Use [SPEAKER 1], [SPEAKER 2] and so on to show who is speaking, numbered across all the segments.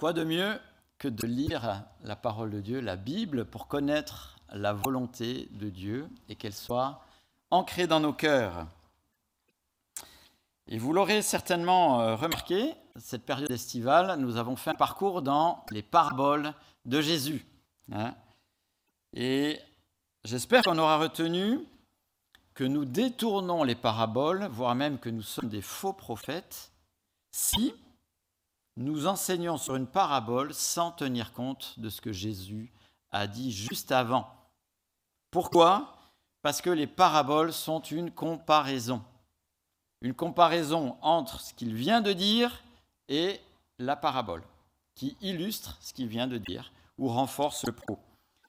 [SPEAKER 1] Quoi de mieux que de lire la parole de Dieu, la Bible, pour connaître la volonté de Dieu et qu'elle soit ancrée dans nos cœurs? Et vous l'aurez certainement euh, remarqué, cette période estivale, nous avons fait un parcours dans les paraboles de Jésus. Hein. et j'espère qu'on aura retenu que nous détournons les paraboles, voire même que nous sommes des faux prophètes, si nous enseignons sur une parabole sans tenir compte de ce que Jésus a dit juste avant. Pourquoi? Parce que les paraboles sont une comparaison. Une comparaison entre ce qu'il vient de dire et la parabole, qui illustre ce qu'il vient de dire ou renforce le propos.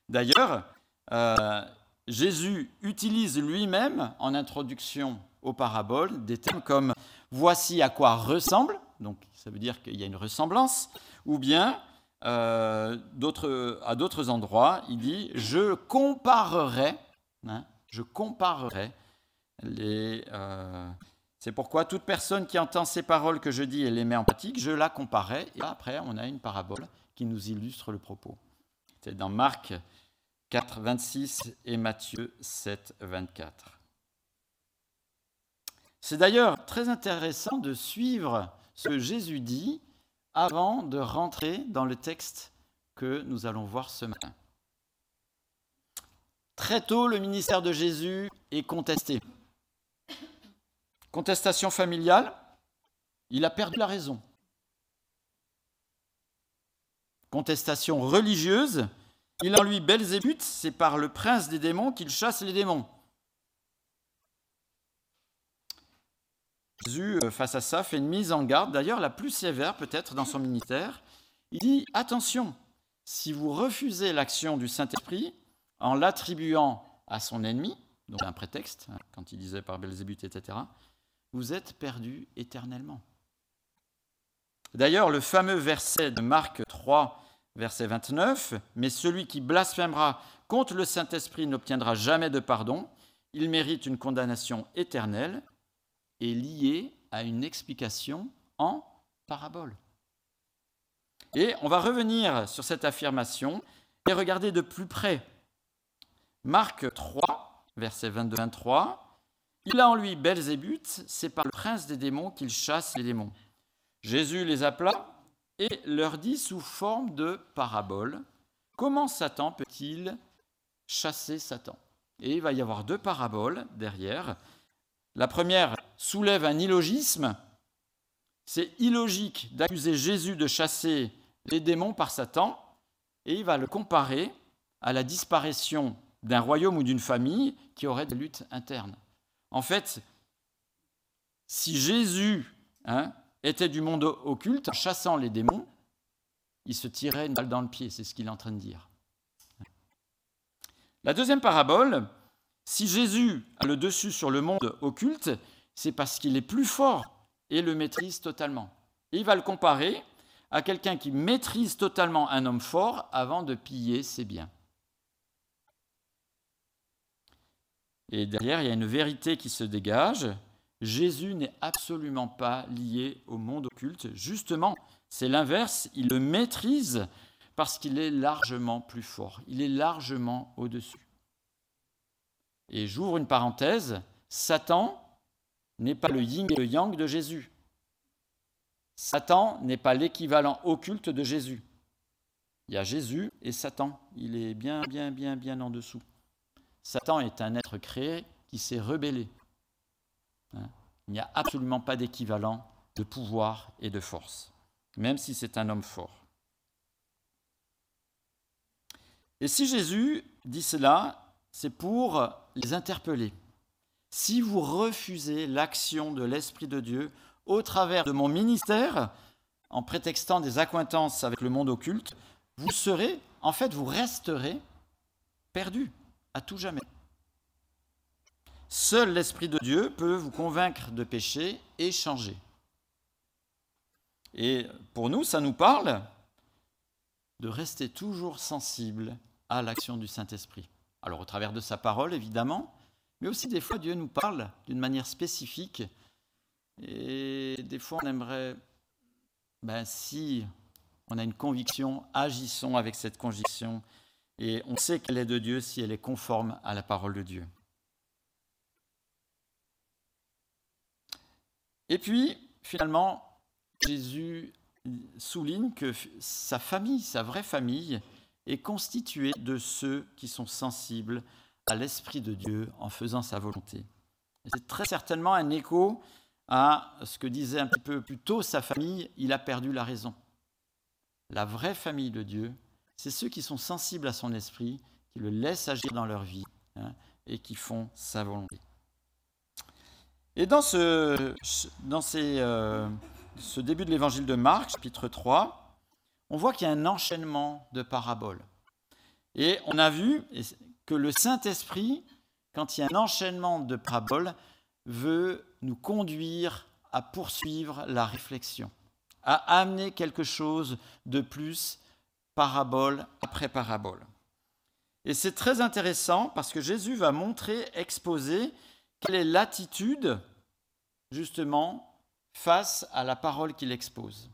[SPEAKER 1] D'ailleurs, euh, Jésus utilise lui-même en introduction aux paraboles des termes comme voici à quoi ressemble, donc ça veut dire qu'il y a une ressemblance, ou bien euh, à d'autres endroits, il dit je comparerai, hein, je comparerai les. Euh, c'est pourquoi toute personne qui entend ces paroles que je dis et les met en pratique, je la comparerai. Et après, on a une parabole qui nous illustre le propos. C'est dans Marc 4, 26 et Matthieu 7, 24. C'est d'ailleurs très intéressant de suivre ce que Jésus dit avant de rentrer dans le texte que nous allons voir ce matin. Très tôt, le ministère de Jésus est contesté. Contestation familiale, il a perdu la raison. Contestation religieuse, il en lui Belzébuth, c'est par le prince des démons qu'il chasse les démons. Jésus, euh, face à ça, fait une mise en garde, d'ailleurs la plus sévère peut-être dans son ministère. Il dit, attention, si vous refusez l'action du Saint-Esprit en l'attribuant à son ennemi, donc un prétexte, hein, quand il disait par Belzébuth, etc., vous êtes perdu éternellement. D'ailleurs, le fameux verset de Marc 3, verset 29, Mais celui qui blasphémera contre le Saint-Esprit n'obtiendra jamais de pardon, il mérite une condamnation éternelle, est lié à une explication en parabole. Et on va revenir sur cette affirmation et regarder de plus près. Marc 3, verset 22-23, il a en lui Belzébuth, c'est par le prince des démons qu'il chasse les démons. Jésus les appela et leur dit sous forme de parabole comment Satan peut-il chasser Satan? Et il va y avoir deux paraboles derrière. La première soulève un illogisme. C'est illogique d'accuser Jésus de chasser les démons par Satan, et il va le comparer à la disparition d'un royaume ou d'une famille qui aurait des luttes internes. En fait, si Jésus hein, était du monde occulte, en chassant les démons, il se tirait une balle dans le pied, c'est ce qu'il est en train de dire. La deuxième parabole, si Jésus a le dessus sur le monde occulte, c'est parce qu'il est plus fort et le maîtrise totalement. il va le comparer à quelqu'un qui maîtrise totalement un homme fort avant de piller ses biens. Et derrière, il y a une vérité qui se dégage. Jésus n'est absolument pas lié au monde occulte. Justement, c'est l'inverse. Il le maîtrise parce qu'il est largement plus fort. Il est largement au-dessus. Et j'ouvre une parenthèse. Satan n'est pas le yin et le yang de Jésus. Satan n'est pas l'équivalent occulte de Jésus. Il y a Jésus et Satan. Il est bien, bien, bien, bien en dessous. Satan est un être créé qui s'est rebellé. Hein? Il n'y a absolument pas d'équivalent de pouvoir et de force, même si c'est un homme fort. Et si Jésus dit cela, c'est pour les interpeller. Si vous refusez l'action de l'Esprit de Dieu au travers de mon ministère, en prétextant des accointances avec le monde occulte, vous serez, en fait, vous resterez perdu à tout jamais. Seul l'Esprit de Dieu peut vous convaincre de péché et changer. Et pour nous, ça nous parle de rester toujours sensible à l'action du Saint-Esprit. Alors au travers de sa parole, évidemment, mais aussi des fois Dieu nous parle d'une manière spécifique. Et des fois on aimerait, ben, si on a une conviction, agissons avec cette conviction, et on sait qu'elle est de Dieu si elle est conforme à la parole de Dieu. Et puis, finalement, Jésus souligne que sa famille, sa vraie famille, est constituée de ceux qui sont sensibles à l'Esprit de Dieu en faisant sa volonté. C'est très certainement un écho à ce que disait un petit peu plus tôt sa famille, il a perdu la raison. La vraie famille de Dieu, c'est ceux qui sont sensibles à son esprit, qui le laissent agir dans leur vie hein, et qui font sa volonté. Et dans ce, dans euh, ce début de l'évangile de Marc, chapitre 3, on voit qu'il y a un enchaînement de paraboles. Et on a vu que le Saint-Esprit, quand il y a un enchaînement de paraboles, veut nous conduire à poursuivre la réflexion, à amener quelque chose de plus parabole après parabole. Et c'est très intéressant parce que Jésus va montrer, exposer quelle est l'attitude justement face à la parole qu'il expose.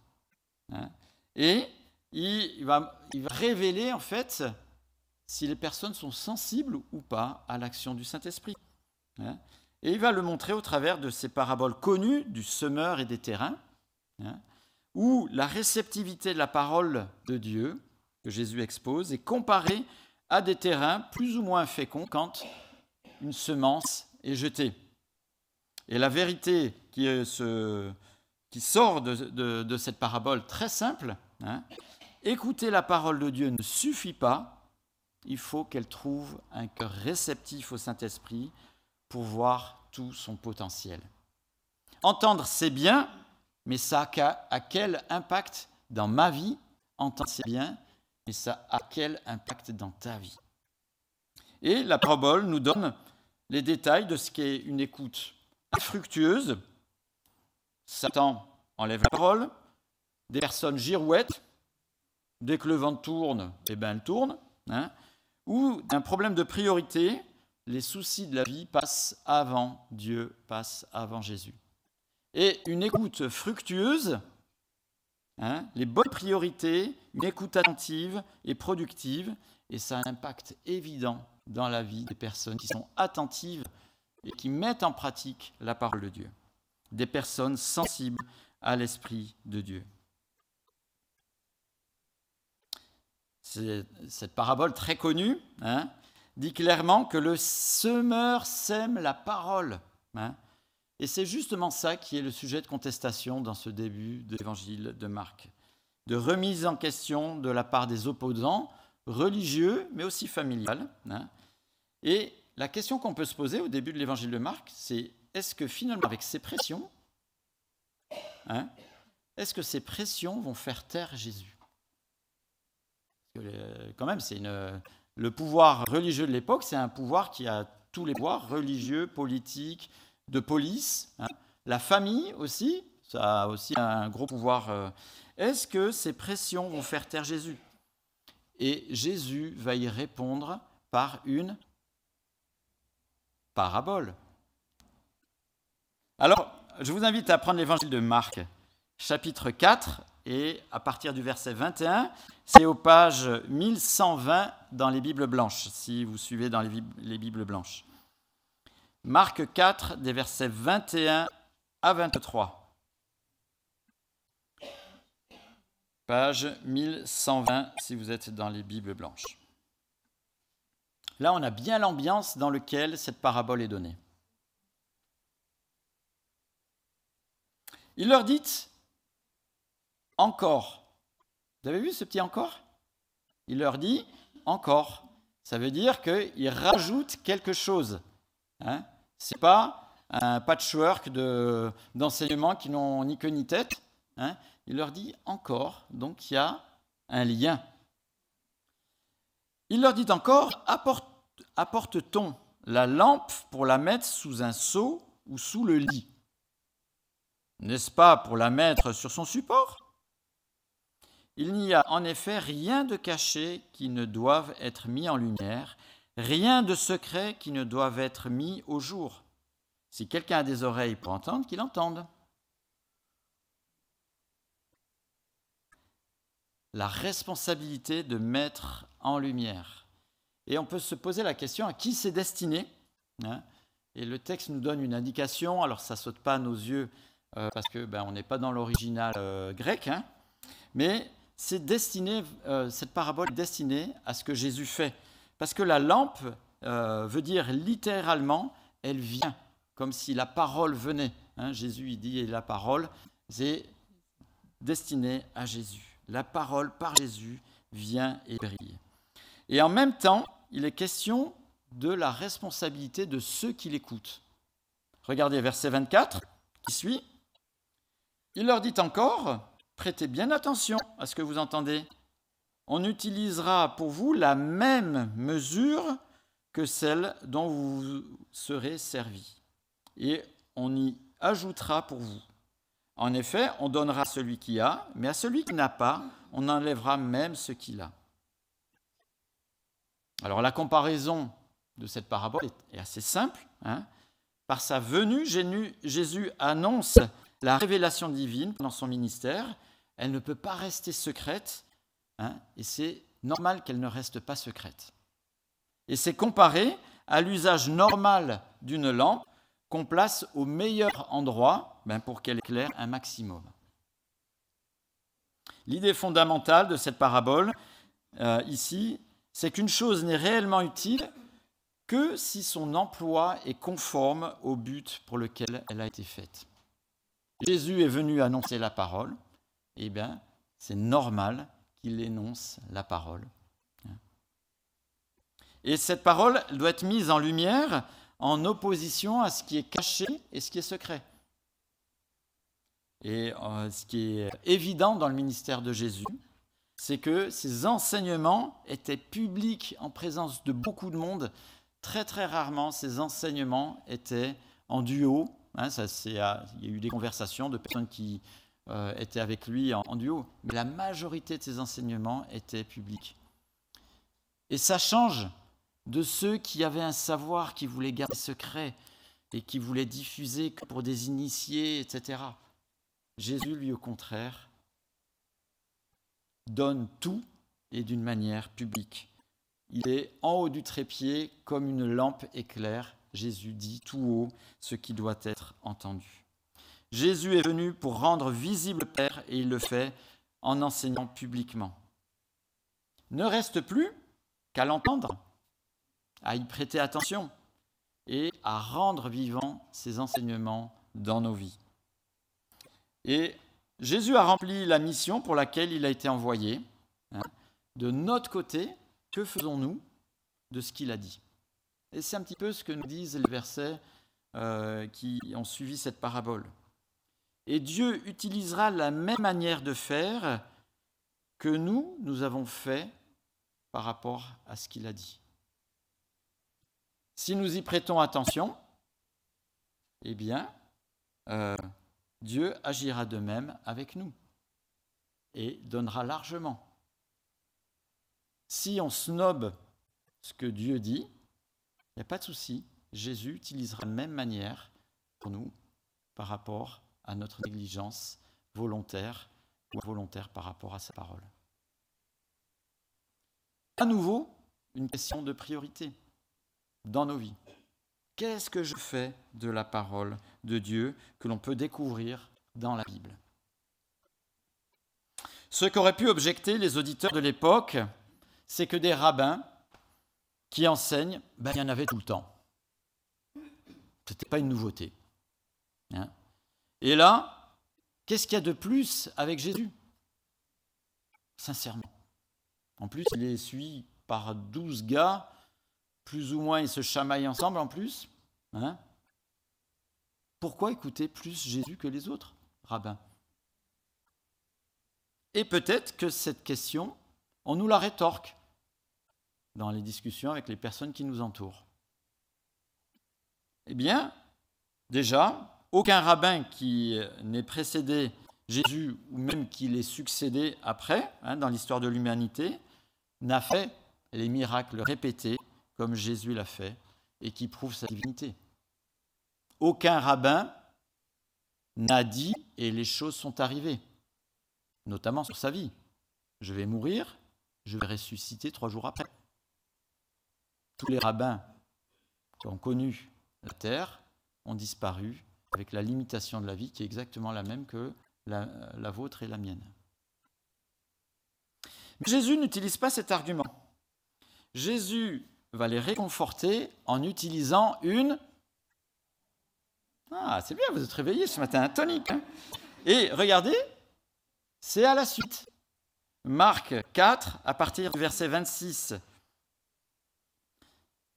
[SPEAKER 1] Hein? Et il va, il va révéler en fait si les personnes sont sensibles ou pas à l'action du Saint-Esprit. Hein. Et il va le montrer au travers de ces paraboles connues du semeur et des terrains, hein, où la réceptivité de la parole de Dieu que Jésus expose est comparée à des terrains plus ou moins féconds quand une semence est jetée. Et la vérité qui, sort de, cette parabole très simple, hein, écouter la parole de Dieu ne suffit pas, il faut qu'elle trouve un cœur réceptif au Saint-Esprit pour voir tout son potentiel. Entendre, c'est bien, mais ça a quel impact dans ma vie Entendre, c'est bien, mais ça a quel impact dans ta vie? Et la parabole nous donne les détails de ce qu'est une écoute infructueuse. Satan enlève la parole, des personnes girouettes, dès que le vent tourne, eh ben, elle tourne, hein, ou un problème de priorité, les soucis de la vie passent avant Dieu, passent avant Jésus. Et une écoute fructueuse, hein, les bonnes priorités, une écoute attentive et productive, et ça a un impact évident dans la vie des personnes qui sont attentives et qui mettent en pratique la parole de Dieu. Des personnes sensibles à l'Esprit de Dieu. Cette parabole très connue, hein, dit clairement que le semeur sème la parole. Hein. Et c'est justement ça qui est le sujet de contestation dans ce début de l'évangile de Marc. De remise en question de la part des opposants religieux, mais aussi familiales. Hein. Et la question qu'on peut se poser au début de l'évangile de Marc, c'est est-ce que finalement, avec ces pressions, est-ce que ces pressions vont faire taire Jésus? Quand même, c'est une, le pouvoir religieux de l'époque, c'est un pouvoir qui a tous les pouvoirs religieux, politiques, de police. Hein. La famille aussi, ça a aussi un gros pouvoir. Euh. Est-ce que ces pressions vont faire taire Jésus? Et Jésus va y répondre par une parabole. Alors, je vous invite à prendre l'évangile de Marc, chapitre 4, et à partir du verset 21, c'est aux pages 1120 dans les Bibles blanches, si vous suivez dans les, Bibles blanches. Marc 4, des versets 21 à 23. Page 1120 si vous êtes dans les Bibles blanches. Là, on a bien l'ambiance dans laquelle cette parabole est donnée. Il leur dit encore. Vous avez vu ce petit encore? Il leur dit encore. Ça veut dire qu'il rajoute quelque chose. Hein? Ce n'est pas un patchwork d'enseignements qui n'ont ni queue ni tête. Hein? Il leur dit encore. Donc il y a un lien. Il leur dit encore apporte-t-on la lampe pour la mettre sous un seau ou sous le lit? N'est-ce pas pour la mettre sur son support? Il n'y a en effet rien de caché qui ne doive être mis en lumière, rien de secret qui ne doive être mis au jour. Si quelqu'un a des oreilles pour entendre, qu'il entende. la responsabilité de mettre en lumière. Et on peut se poser la question à qui c'est destiné hein? Et le texte nous donne une indication, alors ça saute pas à nos yeux euh, parce que ben, on n'est pas dans l'original euh, grec, hein? C'est destiné, euh, cette parabole est destinée à ce que Jésus fait. Parce que la lampe veut dire littéralement, elle vient, comme si la parole venait. Hein. Jésus, il dit, et la parole, c'est destiné à Jésus. La parole par Jésus vient et brille. Et en même temps, il est question de la responsabilité de ceux qui l'écoutent. Regardez verset 24 qui suit. Il leur dit encore, prêtez bien attention à ce que vous entendez. On utilisera pour vous la même mesure que celle dont vous serez servi. Et on y ajoutera pour vous. En effet, on donnera à celui qui a, mais à celui qui n'a pas, on enlèvera même ce qu'il a. Alors la comparaison de cette parabole est assez simple. Hein. Par sa venue, Jésus annonce la révélation divine dans son ministère. Elle ne peut pas rester secrète, hein, et c'est normal qu'elle ne reste pas secrète. Et c'est comparé à l'usage normal d'une lampe qu'on place au meilleur endroit ben, pour qu'elle éclaire un maximum. L'idée fondamentale de cette parabole, euh, ici, c'est qu'une chose n'est réellement utile que si son emploi est conforme au but pour lequel elle a été faite. Jésus est venu annoncer la parole, eh bien, c'est normal qu'il énonce la parole. Et cette parole doit être mise en lumière en opposition à ce qui est caché et ce qui est secret. Et euh, ce qui est évident dans le ministère de Jésus, c'est que ses enseignements étaient publics en présence de beaucoup de monde. Très très rarement, ces enseignements étaient en duo. Hein, il y a eu des conversations de personnes qui euh, étaient avec lui en, en, duo, mais la majorité de ces enseignements étaient publics. Et ça change de ceux qui avaient un savoir qui voulaient garder secret et qui voulaient diffuser pour des initiés, etc. Jésus, lui, au contraire, donne tout et d'une manière publique. Il est en haut du trépied comme une lampe éclair. Jésus dit tout haut ce qui doit être entendu. Jésus est venu pour rendre visible le Père et il le fait en enseignant publiquement. Ne reste plus qu'à l'entendre à y prêter attention et à rendre vivants ces enseignements dans nos vies. Et Jésus a rempli la mission pour laquelle il a été envoyé. Hein. De notre côté, que faisons-nous de ce qu'il a dit? Et c'est un petit peu ce que nous disent les versets euh, qui ont suivi cette parabole. Et Dieu utilisera la même manière de faire que nous, nous avons fait par rapport à ce qu'il a dit. Si nous y prêtons attention, eh bien, euh, Dieu agira de même avec nous et donnera largement. Si on snobe ce que Dieu dit, il n'y a pas de souci, Jésus utilisera la même manière pour nous par rapport à notre négligence volontaire ou involontaire par rapport à sa parole. À nouveau, une question de priorité dans nos vies. Qu'est-ce que je fais de la parole de Dieu que l'on peut découvrir dans la Bible? Ce qu'auraient pu objecter les auditeurs de l'époque, c'est que des rabbins qui enseignent, ben, il y en avait tout le temps. Ce n'était pas une nouveauté. Hein. Et là, qu'est-ce qu'il y a de plus avec Jésus? Sincèrement. En plus, il est suivi par douze gars plus ou moins ils se chamaillent ensemble en plus. Hein? Pourquoi écouter plus Jésus que les autres, rabbins Et peut-être que cette question, on nous la rétorque dans les discussions avec les personnes qui nous entourent. Eh bien, déjà, aucun rabbin qui n'ait précédé Jésus ou même qui l'ait succédé après, hein, dans l'histoire de l'humanité, n'a fait les miracles répétés comme Jésus l'a fait, et qui prouve sa divinité. Aucun rabbin n'a dit et les choses sont arrivées, notamment sur sa vie. je vais mourir, je vais ressusciter trois jours après. Tous les rabbins qui ont connu la terre ont disparu avec la limitation de la vie qui est exactement la même que la, vôtre et la mienne. Jésus n'utilise pas cet argument. Jésus va les réconforter en utilisant une... Ah, c'est bien, vous êtes réveillés ce matin, tonique. Hein et regardez, c'est à la suite. Marc 4, à partir du verset 26.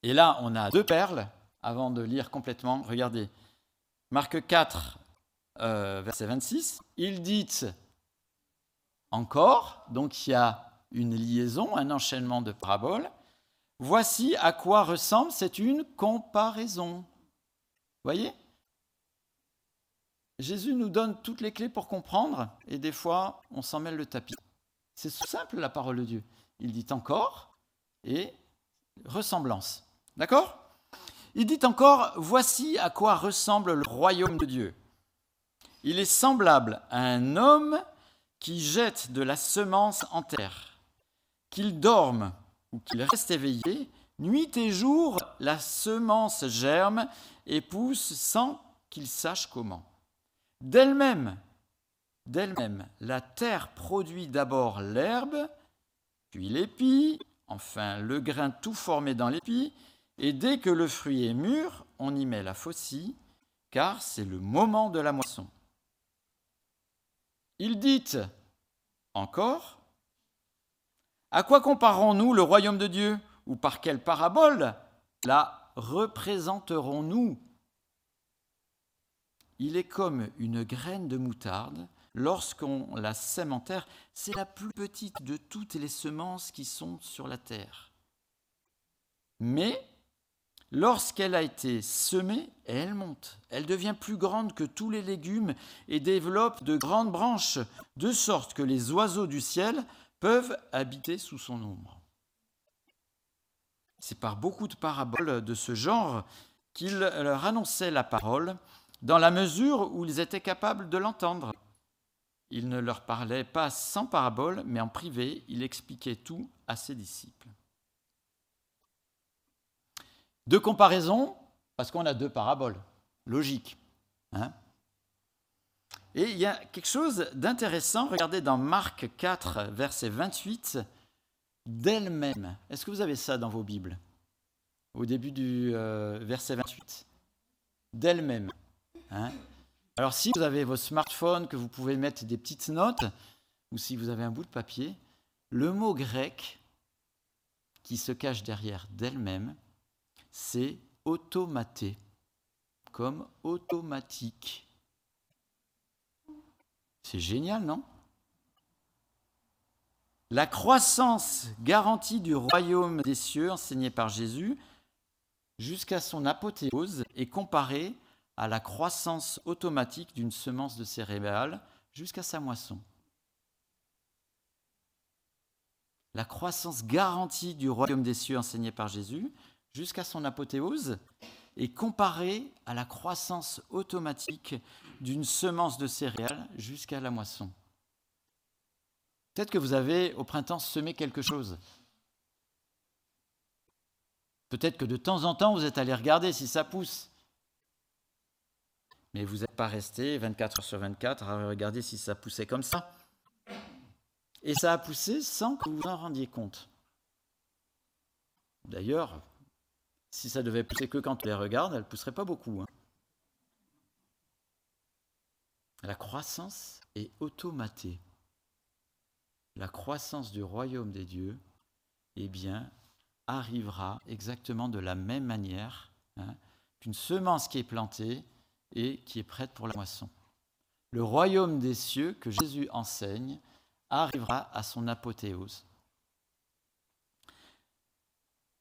[SPEAKER 1] Et là, on a deux perles avant de lire complètement. Regardez. Marc 4, euh, verset 26. Il dit encore, donc il y a une liaison, un enchaînement de paraboles. Voici à quoi ressemble, c'est une comparaison. Voyez? Jésus nous donne toutes les clés pour comprendre, et des fois, on s'en mêle le tapis. C'est simple la parole de Dieu. Il dit encore et ressemblance. D'accord? Il dit encore, voici à quoi ressemble le royaume de Dieu. Il est semblable à un homme qui jette de la semence en terre. Qu'il dorme ou qu'il reste éveillé, nuit et jour, la semence germe et pousse sans qu'il sache comment. D'elle-même, d'elle-même, la terre produit d'abord l'herbe, puis l'épi, enfin le grain tout formé dans l'épi, et dès que le fruit est mûr, on y met la faucille, car c'est le moment de la moisson. Il dit encore, à quoi comparons-nous le royaume de Dieu Ou par quelle parabole la représenterons-nous? Il est comme une graine de moutarde. Lorsqu'on la sème en terre, c'est la plus petite de toutes les semences qui sont sur la terre. Mais lorsqu'elle a été semée, elle monte. Elle devient plus grande que tous les légumes et développe de grandes branches, de sorte que les oiseaux du ciel peuvent habiter sous son ombre. C'est par beaucoup de paraboles de ce genre qu'il leur annonçait la parole, dans la mesure où ils étaient capables de l'entendre. Il ne leur parlait pas sans parabole, mais en privé, il expliquait tout à ses disciples. Deux comparaisons, parce qu'on a deux paraboles, logique. Hein et il y a quelque chose d'intéressant, regardez dans Marc 4, verset 28, d'elle-même. Est-ce que vous avez ça dans vos Bibles? Au début du euh, verset 28. D'elle-même. Hein Alors si vous avez vos smartphones, que vous pouvez mettre des petites notes, ou si vous avez un bout de papier, le mot grec qui se cache derrière d'elle-même, c'est automaté, comme automatique. C'est génial, non? La croissance garantie du royaume des cieux enseignée par Jésus jusqu'à son apothéose est comparée à la croissance automatique d'une semence de céréales jusqu'à sa moisson. La croissance garantie du royaume des cieux enseignée par Jésus jusqu'à son apothéose est comparée à la croissance automatique d'une semence de céréales jusqu'à la moisson. Peut-être que vous avez au printemps semé quelque chose. Peut-être que de temps en temps, vous êtes allé regarder si ça pousse. Mais vous n'êtes pas resté 24 heures sur 24 à regarder si ça poussait comme ça. Et ça a poussé sans que vous vous en rendiez compte. D'ailleurs, si ça devait pousser que quand on les regarde, elle ne pousserait pas beaucoup. Hein. La croissance est automatée. La croissance du royaume des dieux, eh bien, arrivera exactement de la même manière hein, qu'une semence qui est plantée et qui est prête pour la moisson. Le royaume des cieux que Jésus enseigne arrivera à son apothéose.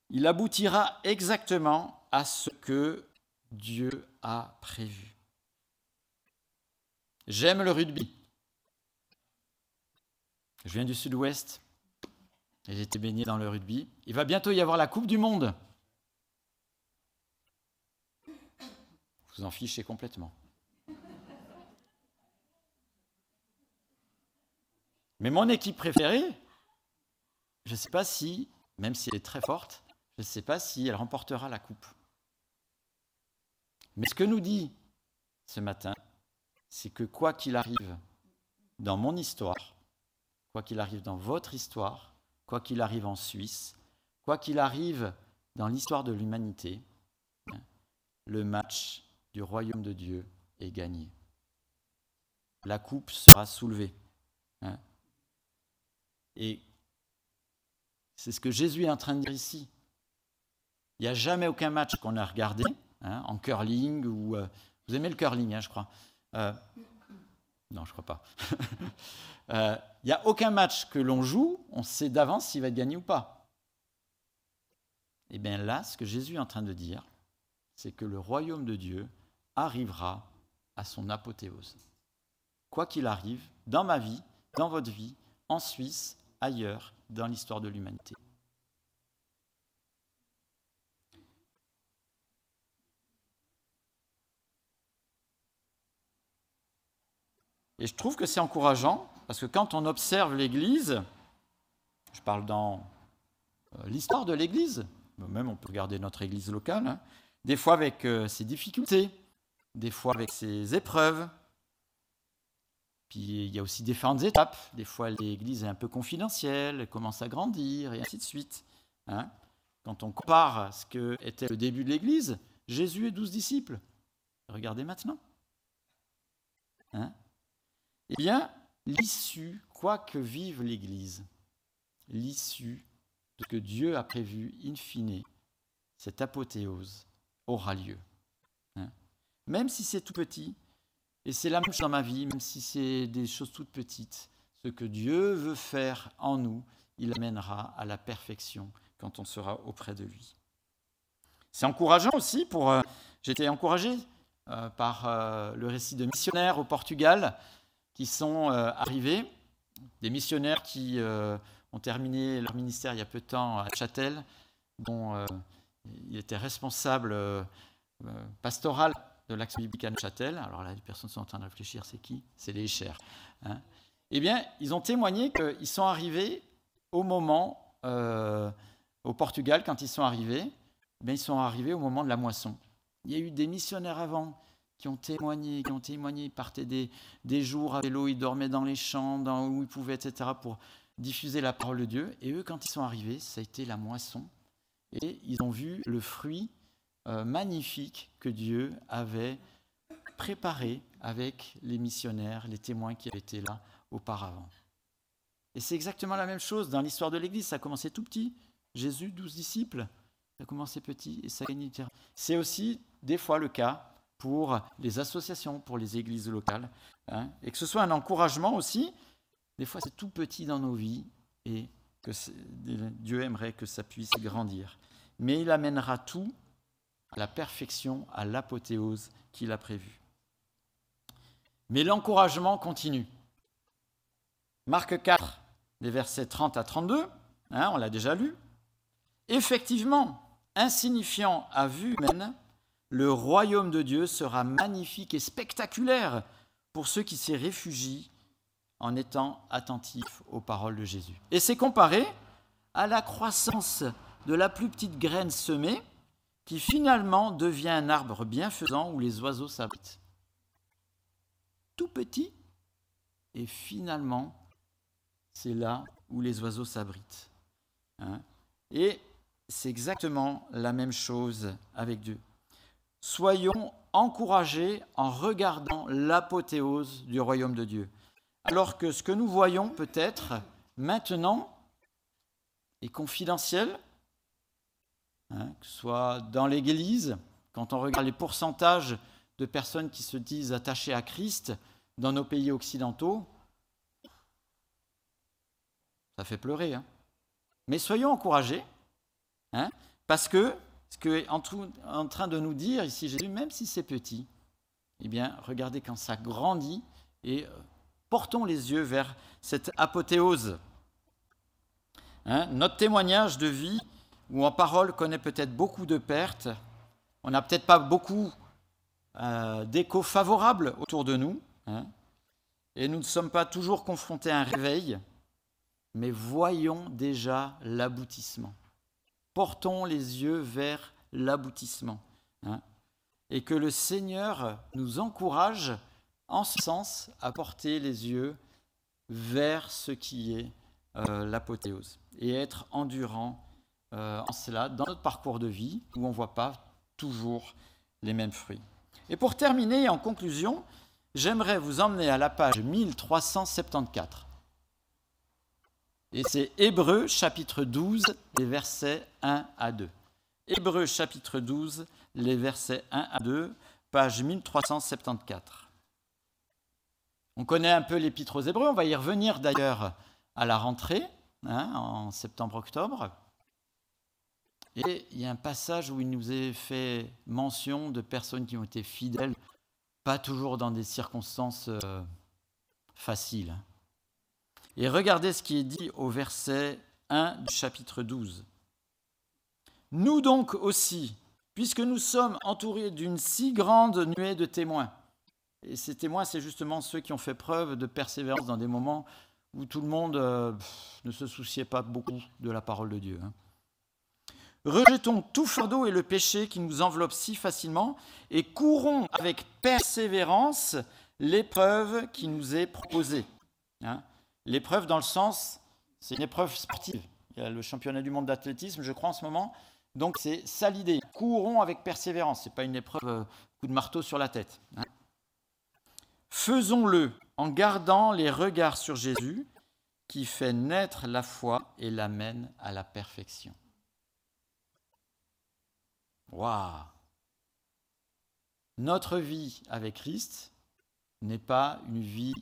[SPEAKER 1] Il aboutira exactement à ce que Dieu a prévu. J'aime le rugby. Je viens du sud-ouest et j'ai été baigné dans le rugby. Il va bientôt y avoir la Coupe du Monde. Vous en fichez complètement. Mais mon équipe préférée, je ne sais pas si, même si elle est très forte, je ne sais pas si elle remportera la coupe. Mais ce que nous dit ce matin, c'est que quoi qu'il arrive dans mon histoire, quoi qu'il arrive dans votre histoire, quoi qu'il arrive en Suisse, quoi qu'il arrive dans l'histoire de l'humanité, le match du royaume de Dieu est gagné. La coupe sera soulevée. Hein. Et c'est ce que Jésus est en train de dire ici. Il n'y a jamais aucun match qu'on a regardé hein, en curling ou euh, vous aimez le curling, je crois. Euh, non, je crois pas. Euh, il n'y a aucun match que l'on joue, on sait d'avance s'il va être gagné ou pas. Et eh bien là, ce que Jésus est en train de dire, c'est que le royaume de Dieu arrivera à son apothéose. Quoi qu'il arrive, dans ma vie, dans votre vie, en Suisse, ailleurs, dans l'histoire de l'humanité. Et je trouve que c'est encourageant, parce que quand on observe l'Église, je parle dans euh, l'histoire de l'Église, même on peut regarder notre Église locale, hein, des fois avec euh, ses difficultés, des fois avec ses épreuves, puis il y a aussi différentes étapes. Des fois, l'Église est un peu confidentielle, elle commence à grandir, et ainsi de suite. Hein. Quand on compare ce que était le début de l'Église, Jésus et douze disciples. Regardez maintenant. Hein eh bien, l'issue, quoi que vive l'Église, l'issue de ce que Dieu a prévu in fine, cette apothéose aura lieu. Hein. même si c'est tout petit, et c'est la dans ma vie, même si c'est des choses toutes petites, ce que Dieu veut faire en nous, il amènera à la perfection quand on sera auprès de lui. C'est encourageant aussi pour... Euh, J'étais encouragé euh, par euh, le récit de missionnaires au Portugal qui sont euh, arrivés, des missionnaires qui euh, ont terminé leur ministère il y a peu de temps à Châtel, dont euh, il était responsable pastoral de l'axe biblique à Châtel. Alors là, les personnes sont en train de réfléchir, c'est qui? C'est les chers. Hein. eh bien, ils ont témoigné qu'ils sont arrivés au moment, au Portugal, quand ils sont arrivés, eh ils sont arrivés au moment de la moisson. Il y a eu des missionnaires avant qui ont témoigné, qui ont témoigné, ils partaient des, des jours à vélo, ils dormaient dans les champs, dans, où ils pouvaient, etc., pour diffuser la parole de Dieu. Et eux, quand ils sont arrivés, ça a été la moisson. Et ils ont vu le fruit euh, magnifique que Dieu avait préparé avec les missionnaires, les témoins qui avaient été là auparavant. Et c'est exactement la même chose dans l'histoire de l'Église. Ça a commencé tout petit. Jésus, douze disciples. Ça a commencé petit et ça a gagné. C'est aussi des fois le cas pour les associations, pour les églises locales, hein, et que ce soit un encouragement aussi. Des fois, c'est tout petit dans nos vies et que Dieu aimerait que ça puisse grandir. Mais il amènera tout à la perfection, à l'apothéose qu'il a prévue. Mais l'encouragement continue. Marc 4, des versets 30 à 32, hein, on l'a déjà lu. Effectivement, insignifiant à vue humaine, le royaume de Dieu sera magnifique et spectaculaire pour ceux qui s'y réfugient en étant attentifs aux paroles de Jésus. Et c'est comparé à la croissance de la plus petite graine semée qui finalement devient un arbre bienfaisant où les oiseaux s'habitent. Tout petit, et finalement, c'est là où les oiseaux s'abritent. Hein. et c'est exactement la même chose avec Dieu soyons encouragés en regardant l'apothéose du royaume de Dieu. Alors que ce que nous voyons peut-être maintenant est confidentiel, hein, que ce soit dans l'Église, quand on regarde les pourcentages de personnes qui se disent attachées à Christ dans nos pays occidentaux, ça fait pleurer. Hein. Mais soyons encouragés, hein, parce que ce qu'est en, en train de nous dire ici Jésus, même si c'est petit, eh bien, regardez quand ça grandit et euh, portons les yeux vers cette apothéose. Hein, notre témoignage de vie ou en parole connaît peut-être beaucoup de pertes. On n'a peut-être pas beaucoup euh, d'échos favorables autour de nous. Hein, et nous ne sommes pas toujours confrontés à un réveil. mais voyons déjà l'aboutissement. Portons les yeux vers l'aboutissement. Hein, et que le Seigneur nous encourage en ce sens à porter les yeux vers ce qui est euh, l'apothéose et être endurant euh, en cela dans notre parcours de vie où on ne voit pas toujours les mêmes fruits. Et pour terminer, en conclusion, j'aimerais vous emmener à la page 1374. Et c'est Hébreu chapitre 12, les versets 1 à 2. Hébreu chapitre 12, les versets 1 à 2, page 1374. On connaît un peu l'épître aux Hébreux, on va y revenir d'ailleurs à la rentrée, hein, en septembre-octobre. Et il y a un passage où il nous est fait mention de personnes qui ont été fidèles, pas toujours dans des circonstances euh, faciles. Et regardez ce qui est dit au verset 1 du chapitre 12. Nous donc aussi, puisque nous sommes entourés d'une si grande nuée de témoins, et ces témoins, c'est justement ceux qui ont fait preuve de persévérance dans des moments où tout le monde euh, ne se souciait pas beaucoup de la parole de Dieu. Hein. Rejetons tout fardeau et le péché qui nous enveloppe si facilement et courons avec persévérance l'épreuve qui nous est proposée. Hein. L'épreuve dans le sens, c'est une épreuve sportive. Il y a le championnat du monde d'athlétisme, je crois, en ce moment. Donc c'est ça l'idée. Courons avec persévérance. Ce n'est pas une épreuve euh, coup de marteau sur la tête. Hein. Faisons-le en gardant les regards sur Jésus qui fait naître la foi et l'amène à la perfection. Waouh Notre vie avec Christ n'est pas une vie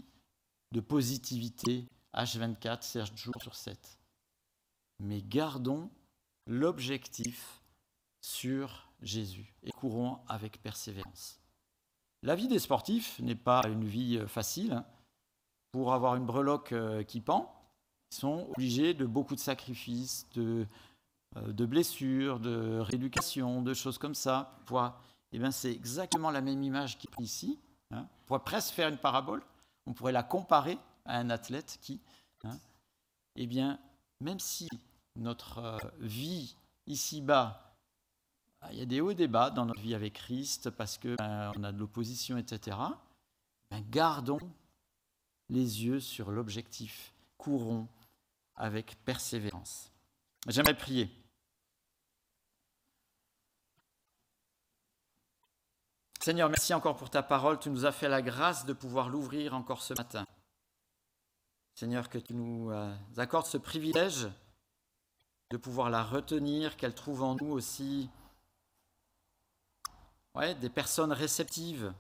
[SPEAKER 1] de positivité H24, 7 jours sur 7. Mais gardons l'objectif sur Jésus et courons avec persévérance. La vie des sportifs n'est pas une vie euh, facile. Hein. Pour avoir une breloque euh, qui pend, ils sont obligés de beaucoup de sacrifices, de, euh, de blessures, de rééducation, de choses comme ça. Eh bien, c'est exactement la même image qui est ici. Hein. On pourrait presque faire une parabole. On pourrait la comparer à un athlète qui, hein, eh bien, même si notre vie ici-bas ah, il y a des hauts et des bas dans notre vie avec Christ parce qu'on ben, a de l'opposition, etc. Ben, gardons les yeux sur l'objectif. Courons avec persévérance. J'aimerais prier. Seigneur, merci encore pour ta parole. Tu nous as fait la grâce de pouvoir l'ouvrir encore ce matin. Seigneur, que tu nous euh, accordes ce privilège de pouvoir la retenir, qu'elle trouve en nous aussi des personnes réceptives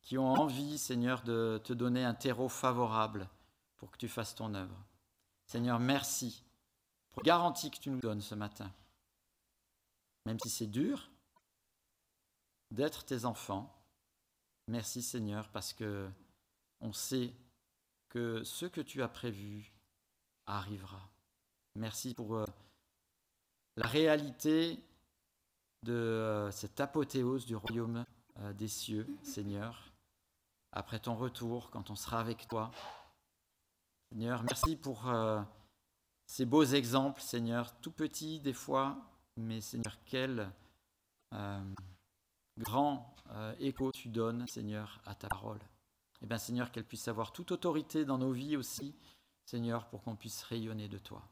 [SPEAKER 1] qui ont envie, Seigneur, de te donner un terreau favorable pour que tu fasses ton œuvre. Seigneur, merci pour la garantie que tu nous donnes ce matin. Même si c'est dur d'être tes enfants, merci Seigneur parce que on sait que ce que tu as prévu arrivera. Merci pour euh, la réalité de euh, cette apothéose du royaume euh, des cieux, Seigneur, après ton retour, quand on sera avec toi. Seigneur, merci pour ces beaux exemples, Seigneur, tout petits des fois, mais Seigneur, quel grand écho tu donnes, Seigneur, à ta parole. Eh bien, Seigneur, qu'elle puisse avoir toute autorité dans nos vies aussi, Seigneur, pour qu'on puisse rayonner de toi.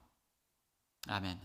[SPEAKER 1] Amen.